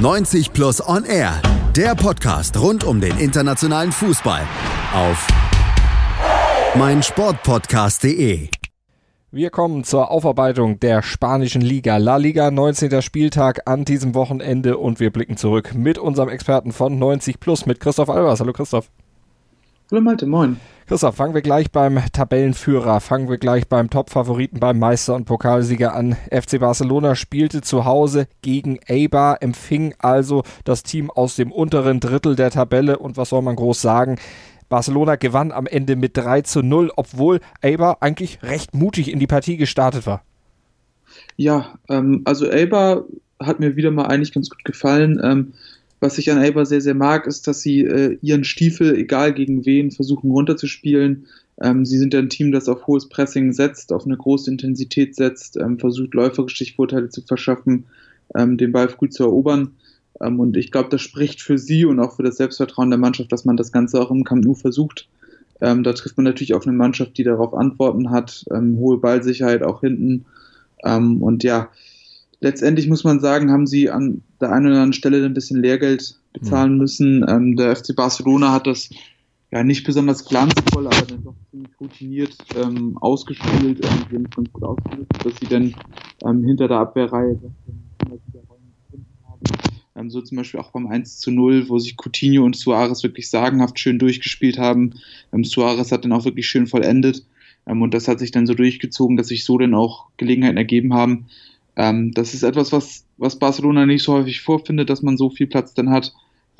90 Plus On Air, der Podcast rund um den internationalen Fußball auf meinsportpodcast.de. Wir kommen zur Aufarbeitung der spanischen Liga. La Liga, 19. Spieltag an diesem Wochenende und wir blicken zurück mit unserem Experten von 90 Plus, mit Christoph Albers. Hallo Christoph. Hallo Malte, moin. Christoph, fangen wir gleich beim Tabellenführer, fangen wir gleich beim Top-Favoriten, beim Meister und Pokalsieger an. FC Barcelona spielte zu Hause gegen Eibar, empfing also das Team aus dem unteren Drittel der Tabelle und was soll man groß sagen? Barcelona gewann am Ende mit 3 zu 0, obwohl Eibar eigentlich recht mutig in die Partie gestartet war. Ja, ähm, also Eibar hat mir wieder mal eigentlich ganz gut gefallen. Ähm, was ich an Eber sehr, sehr mag, ist, dass sie äh, ihren Stiefel, egal gegen wen, versuchen runterzuspielen. Ähm, sie sind ein Team, das auf hohes Pressing setzt, auf eine große Intensität setzt, ähm, versucht läuferisch Vorteile zu verschaffen, ähm, den Ball früh zu erobern. Ähm, und ich glaube, das spricht für sie und auch für das Selbstvertrauen der Mannschaft, dass man das Ganze auch im Camp Nou versucht. Ähm, da trifft man natürlich auf eine Mannschaft, die darauf Antworten hat, ähm, hohe Ballsicherheit auch hinten. und ja, letztendlich muss man sagen, haben sie an der einen oder anderen Stelle ein bisschen Lehrgeld bezahlen mhm. müssen. Ähm, der FC Barcelona hat das ja nicht besonders glanzvoll, aber dann doch ziemlich routiniert ähm, ausgespielt. Ähm, sie haben es ganz gut ausgenutzt, dass sie dann ähm, hinter der Abwehrreihe ähm, so zum Beispiel auch beim 1 zu 0, wo sich Coutinho und Suarez wirklich sagenhaft schön durchgespielt haben. Ähm, Suarez hat dann auch wirklich schön vollendet. Ähm, und das hat sich dann so durchgezogen, dass sich so dann auch Gelegenheiten ergeben haben, ähm, das ist etwas, was, was Barcelona nicht so häufig vorfindet, dass man so viel Platz dann hat.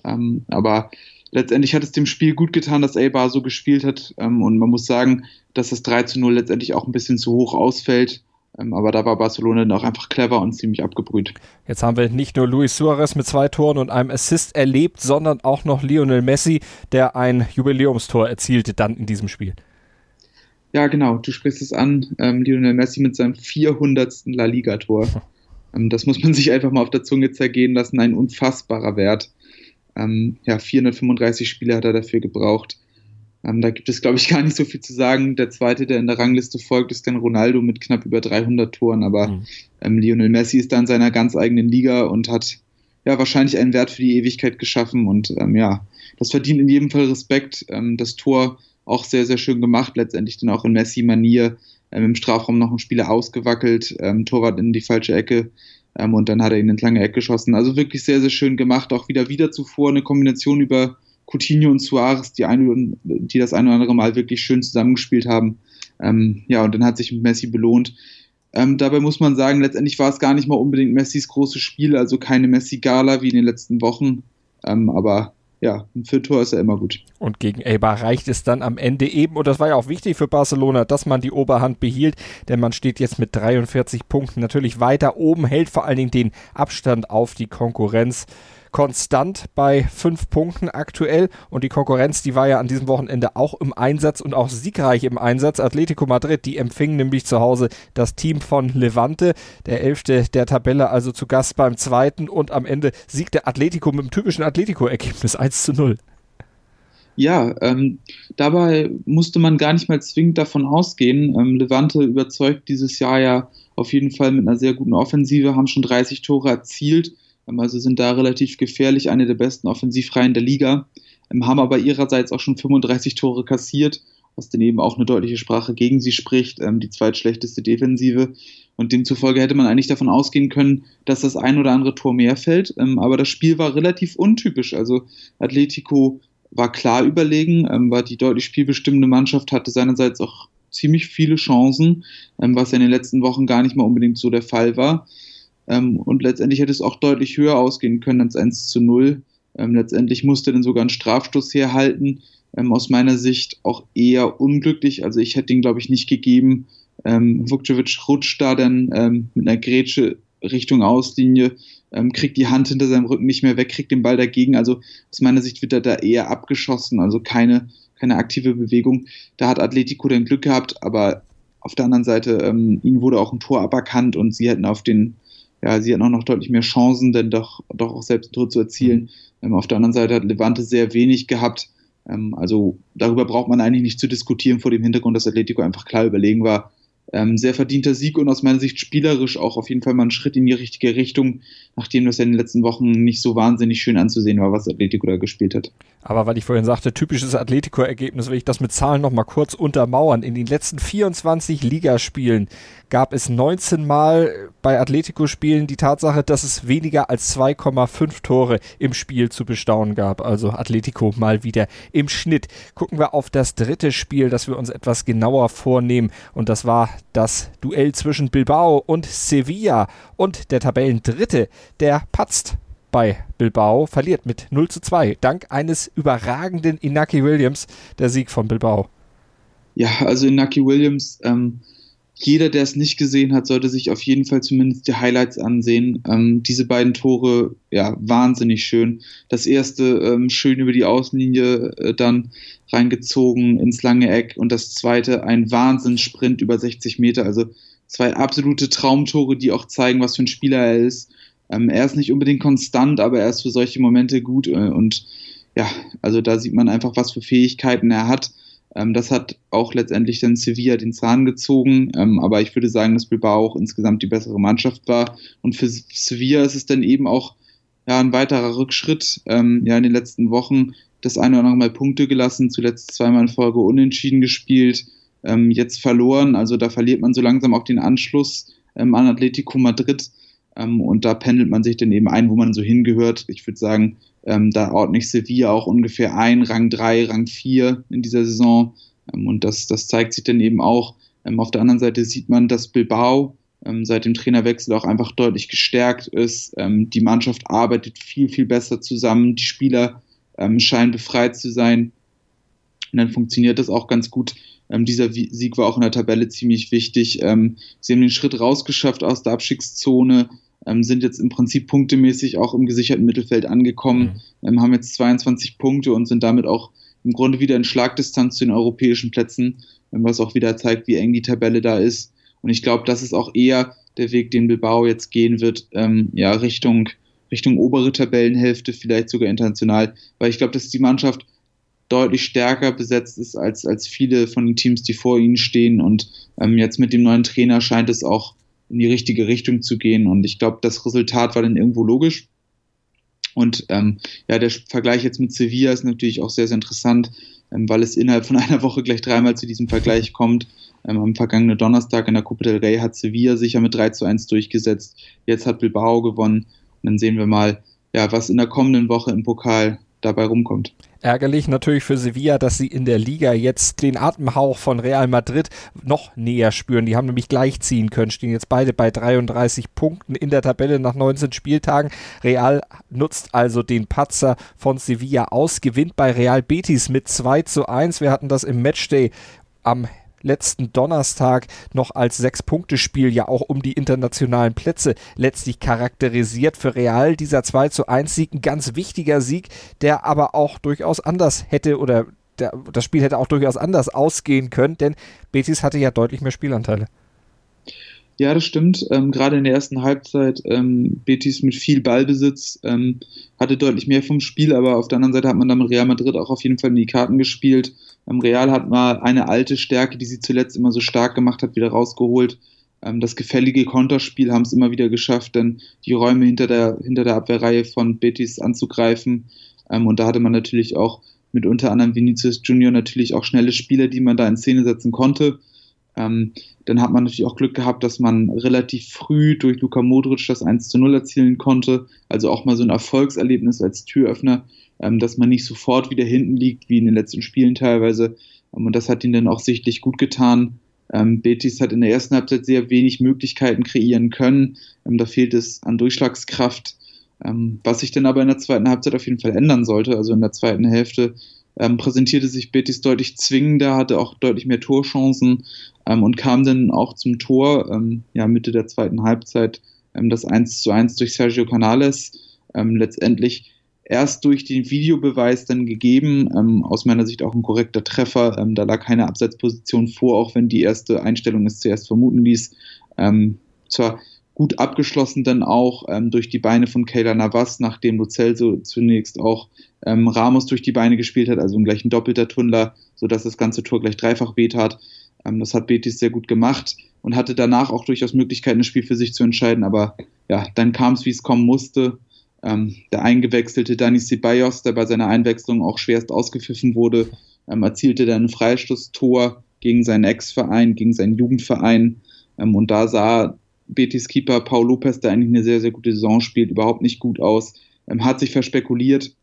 Ähm, aber letztendlich hat es dem Spiel gut getan, dass Eibar so gespielt hat. Ähm, und man muss sagen, dass das 3 zu 0 letztendlich auch ein bisschen zu hoch ausfällt. Ähm, aber da war Barcelona dann auch einfach clever und ziemlich abgebrüht. Jetzt haben wir nicht nur Luis Suarez mit zwei Toren und einem Assist erlebt, sondern auch noch Lionel Messi, der ein Jubiläumstor erzielte dann in diesem Spiel. Ja, genau, du sprichst es an. Ähm, Lionel Messi mit seinem 400. La Liga-Tor. Ähm, das muss man sich einfach mal auf der Zunge zergehen lassen. Ein unfassbarer Wert. Ähm, ja, 435 Spiele hat er dafür gebraucht. Ähm, da gibt es, glaube ich, gar nicht so viel zu sagen. Der zweite, der in der Rangliste folgt, ist dann Ronaldo mit knapp über 300 Toren. Aber mhm. Ähm, Lionel Messi ist da in seiner ganz eigenen Liga und hat ja wahrscheinlich einen Wert für die Ewigkeit geschaffen. Und ähm, ja, das verdient in jedem Fall Respekt. das Tor auch sehr, sehr schön gemacht. Letztendlich dann auch in Messi-Manier ähm, im Strafraum noch ein Spieler ausgewackelt, ähm, Torwart in die falsche Ecke ähm, und dann hat er ihn ins lange Eck geschossen. Also wirklich sehr, sehr schön gemacht. Auch wieder wieder zuvor eine Kombination über Coutinho und Suarez, die, eine, die das ein oder andere Mal wirklich schön zusammengespielt haben. Ähm, ja, und dann hat sich Messi belohnt. Ähm, dabei muss man sagen, letztendlich war es gar nicht mal unbedingt Messis großes Spiel, also keine Messi-Gala wie in den letzten Wochen. Ähm, aber ja, ein Viertor ist ja immer gut. Und gegen Eibar reicht es dann am Ende eben, und das war ja auch wichtig für Barcelona, dass man die Oberhand behielt, denn man steht jetzt mit 43 Punkten natürlich weiter oben, hält vor allen Dingen den Abstand auf die Konkurrenz konstant bei fünf Punkten aktuell und die Konkurrenz, die war ja an diesem Wochenende auch im Einsatz und auch siegreich im Einsatz. Atletico Madrid, die empfingen nämlich zu Hause das Team von Levante, der Elfte der Tabelle, also zu Gast beim zweiten und am Ende siegte Atletico mit dem typischen Atletico-Ergebnis 1 zu 0. Ja, ähm, dabei musste man gar nicht mal zwingend davon ausgehen. Ähm, Levante überzeugt dieses Jahr ja auf jeden Fall mit einer sehr guten Offensive, haben schon 30 Tore erzielt also sind da relativ gefährlich, eine der besten Offensivreihen der Liga, ähm, haben aber ihrerseits auch schon 35 Tore kassiert, was dann eben auch eine deutliche Sprache gegen sie spricht, ähm, die zweitschlechteste Defensive. Und demzufolge hätte man eigentlich davon ausgehen können, dass das ein oder andere Tor mehr fällt. Ähm, aber das Spiel war relativ untypisch. Also Atletico war klar überlegen, war die deutlich spielbestimmende Mannschaft, hatte seinerseits auch ziemlich viele Chancen, was ja in den letzten Wochen gar nicht mal unbedingt so der Fall war. Ähm, und letztendlich hätte es auch deutlich höher ausgehen können als 1 zu 0. Ähm, letztendlich musste dann sogar ein Strafstoß herhalten. Ähm, aus meiner Sicht auch eher unglücklich. Also ich hätte ihn, glaube ich, nicht gegeben. Ähm, Vukcevic rutscht da dann ähm, mit einer Grätsche Richtung Auslinie, ähm, kriegt die Hand hinter seinem Rücken nicht mehr weg, kriegt den Ball dagegen. Also aus meiner Sicht wird er da eher abgeschossen, also keine, keine aktive Bewegung. Da hat Atletico dann Glück gehabt, aber auf der anderen Seite, ähm, ihnen wurde auch ein Tor aberkannt und sie hätten auf den ja, sie hatten auch noch deutlich mehr Chancen, denn doch, doch auch selbst ein Tor zu erzielen. Ähm, auf der anderen Seite hat Levante sehr wenig gehabt. Ähm, also darüber braucht man eigentlich nicht zu diskutieren vor dem Hintergrund, dass Atletico einfach klar überlegen war. Ähm, sehr verdienter Sieg und aus meiner Sicht spielerisch auch auf jeden Fall mal ein Schritt in die richtige Richtung, nachdem das ja in den letzten Wochen nicht so wahnsinnig schön anzusehen war, was Atletico da gespielt hat. Aber weil ich vorhin sagte, typisches Atletico-Ergebnis, will ich das mit Zahlen nochmal kurz untermauern. In den letzten 24 Ligaspielen gab es 19 Mal bei Atletico-Spielen die Tatsache, dass es weniger als 2,5 Tore im Spiel zu bestaunen gab. Also Atletico mal wieder im Schnitt. Gucken wir auf das dritte Spiel, das wir uns etwas genauer vornehmen. Und das war das Duell zwischen Bilbao und Sevilla. Und der Tabellendritte, der patzt bei Bilbao, verliert mit 0 zu 2. Dank eines überragenden Inaki Williams, der Sieg von Bilbao. Ja, also Inaki Williams, ähm, jeder, der es nicht gesehen hat, sollte sich auf jeden Fall zumindest die Highlights ansehen. Ähm, diese beiden Tore, ja, wahnsinnig schön. Das erste ähm, schön über die Außenlinie äh, dann reingezogen ins lange Eck und das zweite ein Wahnsinnssprint über 60 Meter. Also zwei absolute Traumtore, die auch zeigen, was für ein Spieler er ist. Ähm, er ist nicht unbedingt konstant, aber er ist für solche Momente gut äh, und ja, also da sieht man einfach, was für Fähigkeiten er hat. Ähm, das hat auch letztendlich dann Sevilla den Zahn gezogen, ähm, aber ich würde sagen, dass Bilbao auch insgesamt die bessere Mannschaft war und für Sevilla ist es dann eben auch ja, ein weiterer Rückschritt. Ähm, ja, in den letzten Wochen das eine oder andere Mal Punkte gelassen, zuletzt zweimal in Folge unentschieden gespielt, jetzt verloren. Also da verliert man so langsam auch den Anschluss an Atletico Madrid. Und da pendelt man sich dann eben ein, wo man so hingehört. Ich würde sagen, ähm, da ordne ich Sevilla auch ungefähr ein, Rang 3, Rang 4 in dieser Saison. Ähm, und das, das zeigt sich dann eben auch. Ähm, auf der anderen Seite sieht man, dass Bilbao ähm, seit dem Trainerwechsel auch einfach deutlich gestärkt ist. Ähm, die Mannschaft arbeitet viel, viel besser zusammen. Die Spieler scheinen befreit zu sein. Und dann funktioniert das auch ganz gut. Ähm, dieser Sieg war auch in der Tabelle ziemlich wichtig. Ähm, sie haben den Schritt rausgeschafft aus der Abstiegszone, ähm, sind jetzt im Prinzip punktemäßig auch im gesicherten Mittelfeld angekommen, mhm. Ähm, haben jetzt 22 Punkte und sind damit auch im Grunde wieder in Schlagdistanz zu den europäischen Plätzen, ähm, was auch wieder zeigt, wie eng die Tabelle da ist. Und ich glaube, das ist auch eher der Weg, den Bilbao jetzt gehen wird, ähm, ja, Richtung, Richtung obere Tabellenhälfte, vielleicht sogar international, weil ich glaube, dass die Mannschaft deutlich stärker besetzt ist als, als viele von den Teams, die vor ihnen stehen. Und ähm, jetzt mit dem neuen Trainer scheint es auch in die richtige Richtung zu gehen. Und ich glaube, das Resultat war dann irgendwo logisch. Und ähm, ja, der Vergleich jetzt mit Sevilla ist natürlich auch sehr, sehr interessant, ähm, weil es innerhalb von einer Woche gleich dreimal zu diesem Vergleich kommt. Ähm, am vergangenen Donnerstag in der Copa del Rey hat Sevilla sicher mit 3 zu 1 durchgesetzt. Jetzt hat Bilbao gewonnen. Und dann sehen wir mal, ja, was in der kommenden Woche im Pokal dabei rumkommt. Ärgerlich natürlich für Sevilla, dass sie in der Liga jetzt den Atemhauch von Real Madrid noch näher spüren. Die haben nämlich gleichziehen können, stehen jetzt beide bei 33 Punkten in der Tabelle nach 19 Spieltagen. Real nutzt also den Patzer von Sevilla aus, gewinnt bei Real Betis mit 2 zu 1. Wir hatten das im Matchday am letzten Donnerstag noch als Sechs-Punkte-Spiel ja auch um die internationalen Plätze letztlich charakterisiert. Für Real dieser 2 zu 1 Sieg ein ganz wichtiger Sieg, der aber auch durchaus anders hätte oder der, das Spiel hätte auch durchaus anders ausgehen können, denn Betis hatte ja deutlich mehr Spielanteile. Ja, das stimmt. Ähm, gerade in der ersten Halbzeit ähm, Betis mit viel Ballbesitz ähm, hatte deutlich mehr vom Spiel, aber auf der anderen Seite hat man dann mit Real Madrid auch auf jeden Fall in die Karten gespielt. Ähm, Real hat mal eine alte Stärke, die sie zuletzt immer so stark gemacht hat, wieder rausgeholt. Ähm, das gefällige Konterspiel haben es immer wieder geschafft, dann die Räume hinter der, hinter der Abwehrreihe von Betis anzugreifen. Ähm, und da hatte man natürlich auch mit unter anderem Vinicius Junior natürlich auch schnelle Spieler, die man da in Szene setzen konnte. Ähm, dann hat man natürlich auch Glück gehabt, dass man relativ früh durch Luka Modric das 1 zu 0 erzielen konnte. Also auch mal so ein Erfolgserlebnis als Türöffner, ähm, dass man nicht sofort wieder hinten liegt, wie in den letzten Spielen teilweise. Ähm, und das hat ihnen dann auch sichtlich gut getan. Ähm, Betis hat in der ersten Halbzeit sehr wenig Möglichkeiten kreieren können. Ähm, da fehlt es an Durchschlagskraft. Ähm, was sich dann aber in der zweiten Halbzeit auf jeden Fall ändern sollte. Also in der zweiten Hälfte ähm, präsentierte sich Betis deutlich zwingender, hatte auch deutlich mehr Torchancen ähm, und kam dann auch zum Tor, ähm, ja, Mitte der zweiten Halbzeit, ähm, das 1 zu 1 durch Sergio Canales, ähm, letztendlich erst durch den Videobeweis dann gegeben, ähm, aus meiner Sicht auch ein korrekter Treffer, da lag keine Abseitsposition vor, auch wenn die erste Einstellung es zuerst vermuten ließ. zwar gut abgeschlossen dann auch ähm, durch die Beine von Kayla Navas, nachdem Lo Celso zunächst auch ähm, Ramos durch die Beine gespielt hat, also gleich ein doppelter Tunnler, sodass das ganze Tor gleich dreifach wehtat. Ähm, das hat Betis sehr gut gemacht und hatte danach auch durchaus Möglichkeiten, das Spiel für sich zu entscheiden. Aber ja, dann kam es, wie es kommen musste. Ähm, der eingewechselte Dani Ceballos, der bei seiner Einwechslung auch schwerst ausgepfiffen wurde, ähm, erzielte dann ein Freistoßtor gegen seinen Ex-Verein, gegen seinen Jugendverein. Ähm, und da sah Betis Keeper Paul Lopez, der eigentlich eine sehr, sehr gute Saison spielt, überhaupt nicht gut aus. Ähm, hat sich verspekuliert.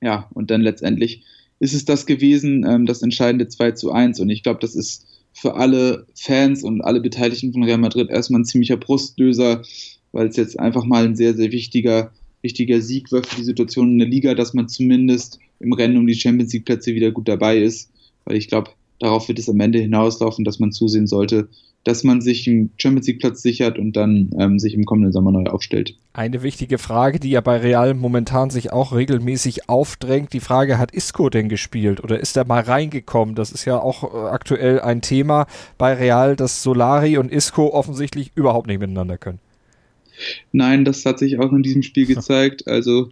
Ja, und dann letztendlich ist es das gewesen, ähm, das entscheidende 2 zu 1. Und ich glaube, das ist für alle Fans und alle Beteiligten von Real Madrid erstmal ein ziemlicher Brustlöser, weil es jetzt einfach mal ein sehr, sehr wichtiger, wichtiger Sieg war für die Situation in der Liga, dass man zumindest im Rennen um die Champions League Plätze wieder gut dabei ist. Weil ich glaube, darauf wird es am Ende hinauslaufen, dass man zusehen sollte, dass man sich einen Champions League Platz sichert und dann ähm, sich im kommenden Sommer neu aufstellt. Eine wichtige Frage, die ja bei Real momentan sich auch regelmäßig aufdrängt, die Frage, hat Isco denn gespielt oder ist er mal reingekommen? Das ist ja auch äh, aktuell ein Thema bei Real, dass Solari und Isco offensichtlich überhaupt nicht miteinander können. Nein, das hat sich auch in diesem Spiel gezeigt. Also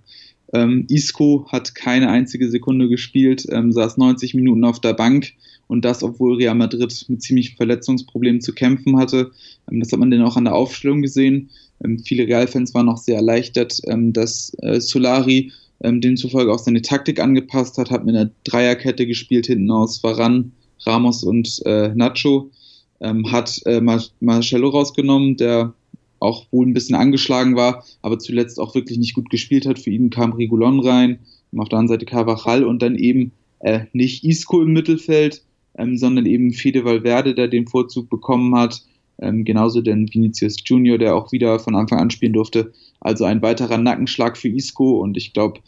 ähm, Isco hat keine einzige Sekunde gespielt, ähm, saß 90 Minuten auf der Bank und das, obwohl Real Madrid mit ziemlichen Verletzungsproblemen zu kämpfen hatte. Ähm, das hat man dann auch an der Aufstellung gesehen. Ähm, viele Real-Fans waren auch sehr erleichtert, ähm, dass äh, Solari ähm, demzufolge auch seine Taktik angepasst hat, hat mit einer Dreierkette gespielt, hinten aus Varan, Ramos und äh, Nacho, hat äh, Mar Marcello rausgenommen, der auch wohl ein bisschen angeschlagen war, aber zuletzt auch wirklich nicht gut gespielt hat. Für ihn kam Rigolon rein, auf der anderen Seite Carvajal und dann eben äh, nicht Isco im Mittelfeld, ähm, sondern eben Fede Valverde, der den Vorzug bekommen hat. Ähm, genauso denn Vinicius Junior, der auch wieder von Anfang an spielen durfte. Also ein weiterer Nackenschlag für Isco und ich glaube,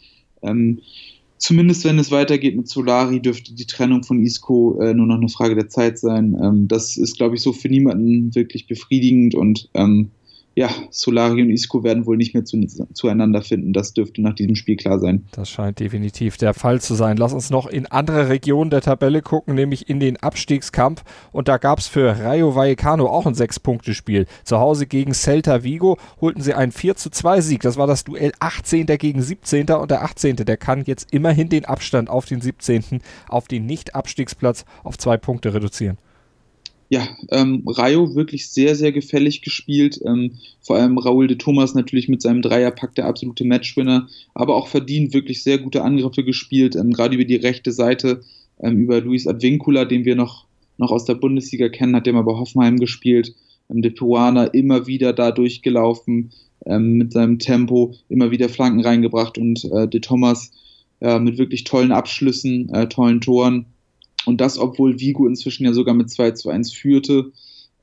ähm, zumindest wenn es weitergeht mit Solari, dürfte die Trennung von Isco äh, nur noch eine Frage der Zeit sein. Ähm, das ist, glaube ich, so für niemanden wirklich befriedigend und ähm, ja, Solari und Isco werden wohl nicht mehr zu, zueinander finden. Das dürfte nach diesem Spiel klar sein. Das scheint definitiv der Fall zu sein. Lass uns noch in andere Regionen der Tabelle gucken, nämlich in den Abstiegskampf. Und da gab es für Rayo Vallecano auch ein Sechs-Punkte-Spiel. Zu Hause gegen Celta Vigo holten sie einen 4 zu 2 Sieg. Das war das Duell 18. gegen 17. Und der 18. der kann jetzt immerhin den Abstand auf den 17. auf den Nicht-Abstiegsplatz auf zwei Punkte reduzieren ja, ähm, Rayo wirklich sehr, sehr gefällig gespielt. Ähm, vor allem Raúl de Thomas natürlich mit seinem Dreierpack der absolute Matchwinner, aber auch verdient wirklich sehr gute Angriffe gespielt, ähm, gerade über die rechte Seite, ähm, über Luis Advincula, den wir noch, noch aus der Bundesliga kennen, hat der mal bei Hoffenheim gespielt. Ähm, de Peruaner immer wieder da durchgelaufen, ähm, mit seinem Tempo, immer wieder Flanken reingebracht und äh, de Thomas äh, mit wirklich tollen Abschlüssen, äh, tollen Toren und das, obwohl Vigo inzwischen ja sogar mit 2 zu 1 führte.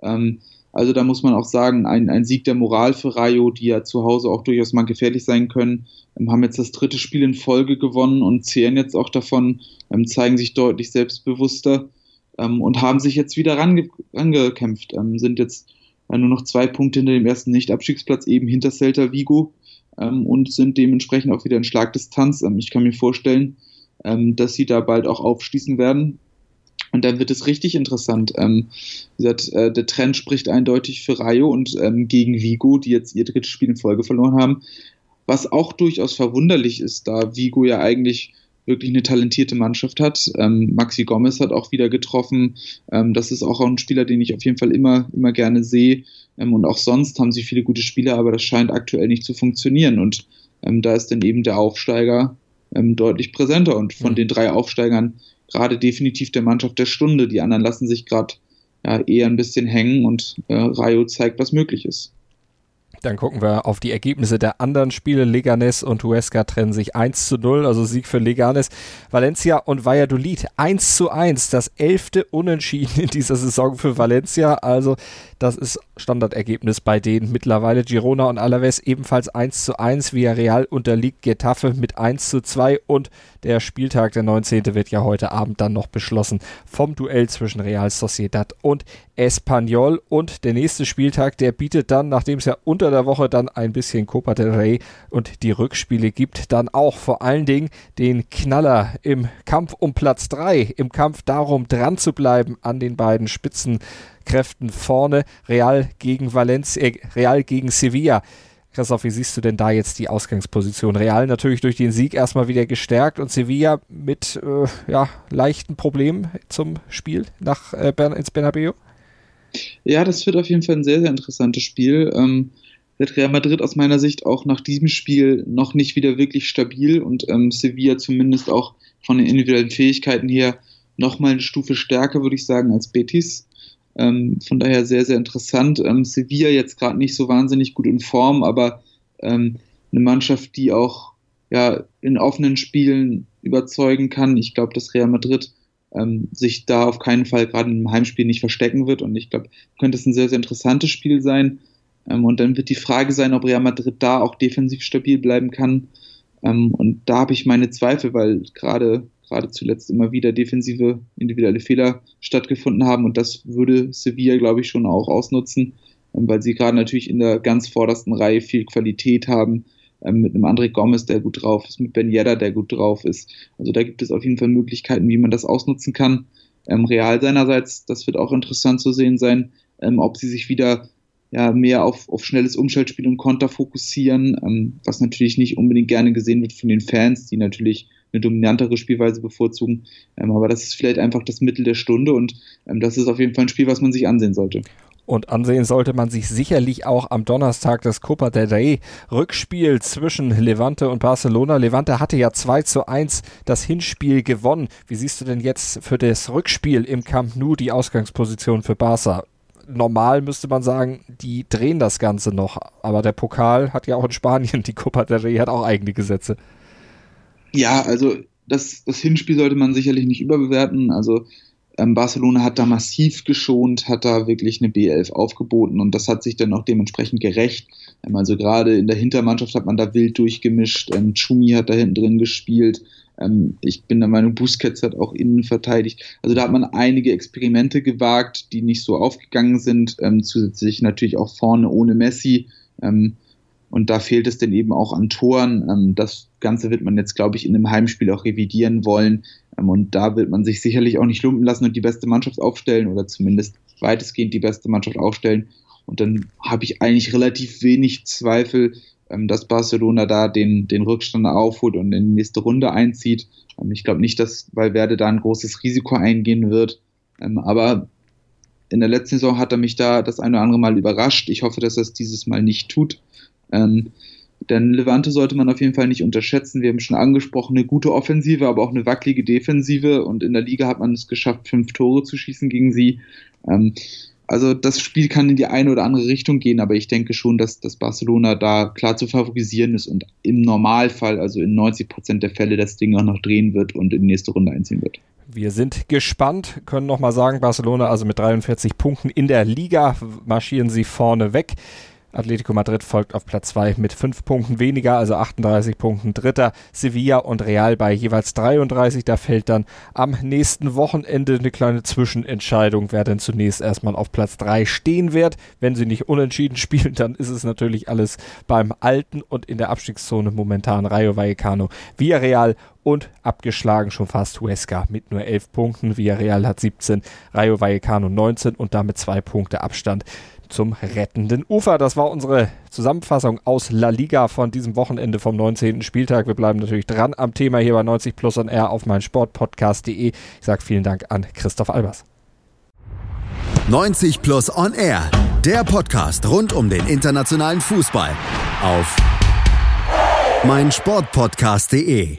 Ähm, also da muss man auch sagen, ein, ein Sieg der Moral für Rayo, die ja zu Hause auch durchaus mal gefährlich sein können, ähm, haben jetzt das dritte Spiel in Folge gewonnen und zehren jetzt auch davon, ähm, zeigen sich deutlich selbstbewusster ähm, und haben sich jetzt wieder range rangekämpft, ähm, sind jetzt äh, nur noch zwei Punkte hinter dem ersten Nicht-Abstiegsplatz, eben hinter Celta Vigo ähm, und sind dementsprechend auch wieder in Schlagdistanz. ich kann mir vorstellen, dass sie da bald auch aufschließen werden und dann wird es richtig interessant. Ähm, wie gesagt, äh, der Trend spricht eindeutig für Rayo und ähm, gegen Vigo, die jetzt ihr drittes Spiel in Folge verloren haben. Was auch durchaus verwunderlich ist, da Vigo ja eigentlich wirklich eine talentierte Mannschaft hat. Ähm, Maxi Gomez hat auch wieder getroffen. Ähm, das ist auch ein Spieler, den ich auf jeden Fall immer, immer gerne sehe. Ähm, und auch sonst haben sie viele gute Spieler, aber das scheint aktuell nicht zu funktionieren. Und ähm, da ist dann eben der Aufsteiger ähm, deutlich präsenter. Und von mhm. den drei Aufsteigern gerade definitiv der Mannschaft der Stunde. Die anderen lassen sich gerade ja, eher ein bisschen hängen und äh, Rayo zeigt, was möglich ist. Dann gucken wir auf die Ergebnisse der anderen Spiele. Leganes und Huesca trennen sich 1 zu 0, also Sieg für Leganes. Valencia und Valladolid 1 zu 1, das elfte Unentschieden in dieser Saison für Valencia. Also das ist Standardergebnis bei denen mittlerweile. Girona und Alaves ebenfalls 1 zu 1. Villarreal unterliegt Getafe mit 1 zu 2 und der Spieltag, der 19. wird ja heute Abend dann noch beschlossen vom Duell zwischen Real Sociedad und Espanyol. Und der nächste Spieltag, der bietet dann, nachdem es ja unter der Woche dann ein bisschen Copa del Rey und die Rückspiele gibt, dann auch vor allen Dingen den Knaller im Kampf um Platz 3, im Kampf darum, dran zu bleiben an den beiden Spitzen. Kräften vorne. Real gegen Valencia, äh, Real gegen Sevilla. Christoph, wie siehst du denn da jetzt die Ausgangsposition? Real natürlich durch den Sieg erstmal wieder gestärkt und Sevilla mit äh, ja, leichten Problemen zum Spiel nach äh, ins Bernabeu? Ja, das wird auf jeden Fall ein sehr, sehr interessantes Spiel. Ähm, wird Real Madrid aus meiner Sicht auch nach diesem Spiel noch nicht wieder wirklich stabil und ähm, Sevilla zumindest auch von den individuellen Fähigkeiten her nochmal eine Stufe stärker, würde ich sagen, als Betis. Ähm, von daher sehr, sehr interessant. Ähm, Sevilla jetzt gerade nicht so wahnsinnig gut in Form, aber ähm, eine Mannschaft, die auch ja, in offenen Spielen überzeugen kann. Ich glaube, dass Real Madrid ähm, sich da auf keinen Fall gerade im Heimspiel nicht verstecken wird. Und ich glaube, könnte es ein sehr, sehr interessantes Spiel sein. Ähm, und dann wird die Frage sein, ob Real Madrid da auch defensiv stabil bleiben kann. Ähm, und da habe ich meine Zweifel, weil gerade gerade zuletzt immer wieder defensive individuelle Fehler stattgefunden haben und das würde Sevilla, glaube ich, schon auch ausnutzen, ähm, weil sie gerade natürlich in der ganz vordersten Reihe viel Qualität haben, mit einem André Gomez, der gut drauf ist, mit Ben Yedda, der gut drauf ist. Also da gibt es auf jeden Fall Möglichkeiten, wie man das ausnutzen kann. Real seinerseits, das wird auch interessant zu sehen sein, ob sie sich wieder ja, mehr auf, auf schnelles Umschaltspiel und Konter fokussieren, was natürlich nicht unbedingt gerne gesehen wird von den Fans, die natürlich eine dominantere Spielweise bevorzugen. Ähm, aber das ist vielleicht einfach das Mittel der Stunde und ähm, das ist auf jeden Fall ein Spiel, was man sich ansehen sollte. Und ansehen sollte man sich sicherlich auch am Donnerstag das Copa del Rey Rückspiel zwischen Levante und Barcelona. Levante hatte ja 2 zu 1 das Hinspiel gewonnen. Wie siehst du denn jetzt für das Rückspiel im Camp Nou die Ausgangsposition für Barca? Normal müsste man sagen, die drehen das Ganze noch. Aber der Pokal hat ja auch in Spanien, die Copa del Rey hat auch eigene Gesetze. Ja, also das, das Hinspiel sollte man sicherlich nicht überbewerten. Also Barcelona hat da massiv geschont, hat da wirklich eine B11 aufgeboten und das hat sich dann auch dementsprechend gerecht. Ähm, also gerade in der Hintermannschaft hat man da wild durchgemischt. Ähm, Chumi hat da hinten drin gespielt. Ähm, ich bin der Meinung, Busquets hat auch innen verteidigt. Also da hat man einige Experimente gewagt, die nicht so aufgegangen sind. Ähm, zusätzlich natürlich auch vorne ohne Messi. Ähm, und da fehlt es dann eben auch an Toren. Ähm, das Ganze wird man jetzt, glaube ich, in einem Heimspiel auch revidieren wollen. Ähm, und da wird man sich sicherlich auch nicht lumpen lassen und die beste Mannschaft aufstellen oder zumindest weitestgehend die beste Mannschaft aufstellen. Und dann habe ich eigentlich relativ wenig Zweifel, ähm, dass Barcelona da den, den Rückstand aufholt und in die nächste Runde einzieht. ich glaube nicht, dass Valverde da ein großes Risiko eingehen wird. aber in der letzten Saison hat er mich da das eine oder andere Mal überrascht. Ich hoffe, dass er es dieses Mal nicht tut. Ähm, denn Levante sollte man auf jeden Fall nicht unterschätzen. Wir haben schon angesprochen, eine gute Offensive, aber auch eine wackelige Defensive. Und in der Liga hat man es geschafft, fünf Tore zu schießen gegen sie. Ähm, also das Spiel kann in die eine oder andere Richtung gehen, aber ich denke schon, dass, dass Barcelona da klar zu favorisieren ist und im Normalfall, also in 90 Prozent der Fälle, das Ding auch noch drehen wird und in die nächste Runde einziehen wird. Wir sind gespannt, können nochmal sagen, Barcelona also mit 43 Punkten in der Liga marschieren sie vorne weg. Atletico Madrid folgt auf Platz 2 mit 5 Punkten weniger, also 38 Punkten Dritter. Sevilla und Real bei jeweils 33. Da fällt dann am nächsten Wochenende eine kleine Zwischenentscheidung, wer denn zunächst erstmal auf Platz 3 stehen wird. Wenn sie nicht unentschieden spielen, dann ist es natürlich alles beim Alten und in der Abstiegszone momentan Rayo Vallecano, Villarreal und abgeschlagen schon fast Huesca mit nur 11 Punkten. Villarreal hat 17, Rayo Vallecano 19 und damit zwei Punkte Abstand zum rettenden Ufer. Das war unsere Zusammenfassung aus La Liga von diesem Wochenende vom 19. Spieltag. Wir bleiben natürlich dran am Thema hier bei 90 Plus on Air auf meinsportpodcast.de. Ich sage vielen Dank an Christoph Albers. 90 Plus on Air, der Podcast rund um den internationalen Fußball auf meinsportpodcast.de.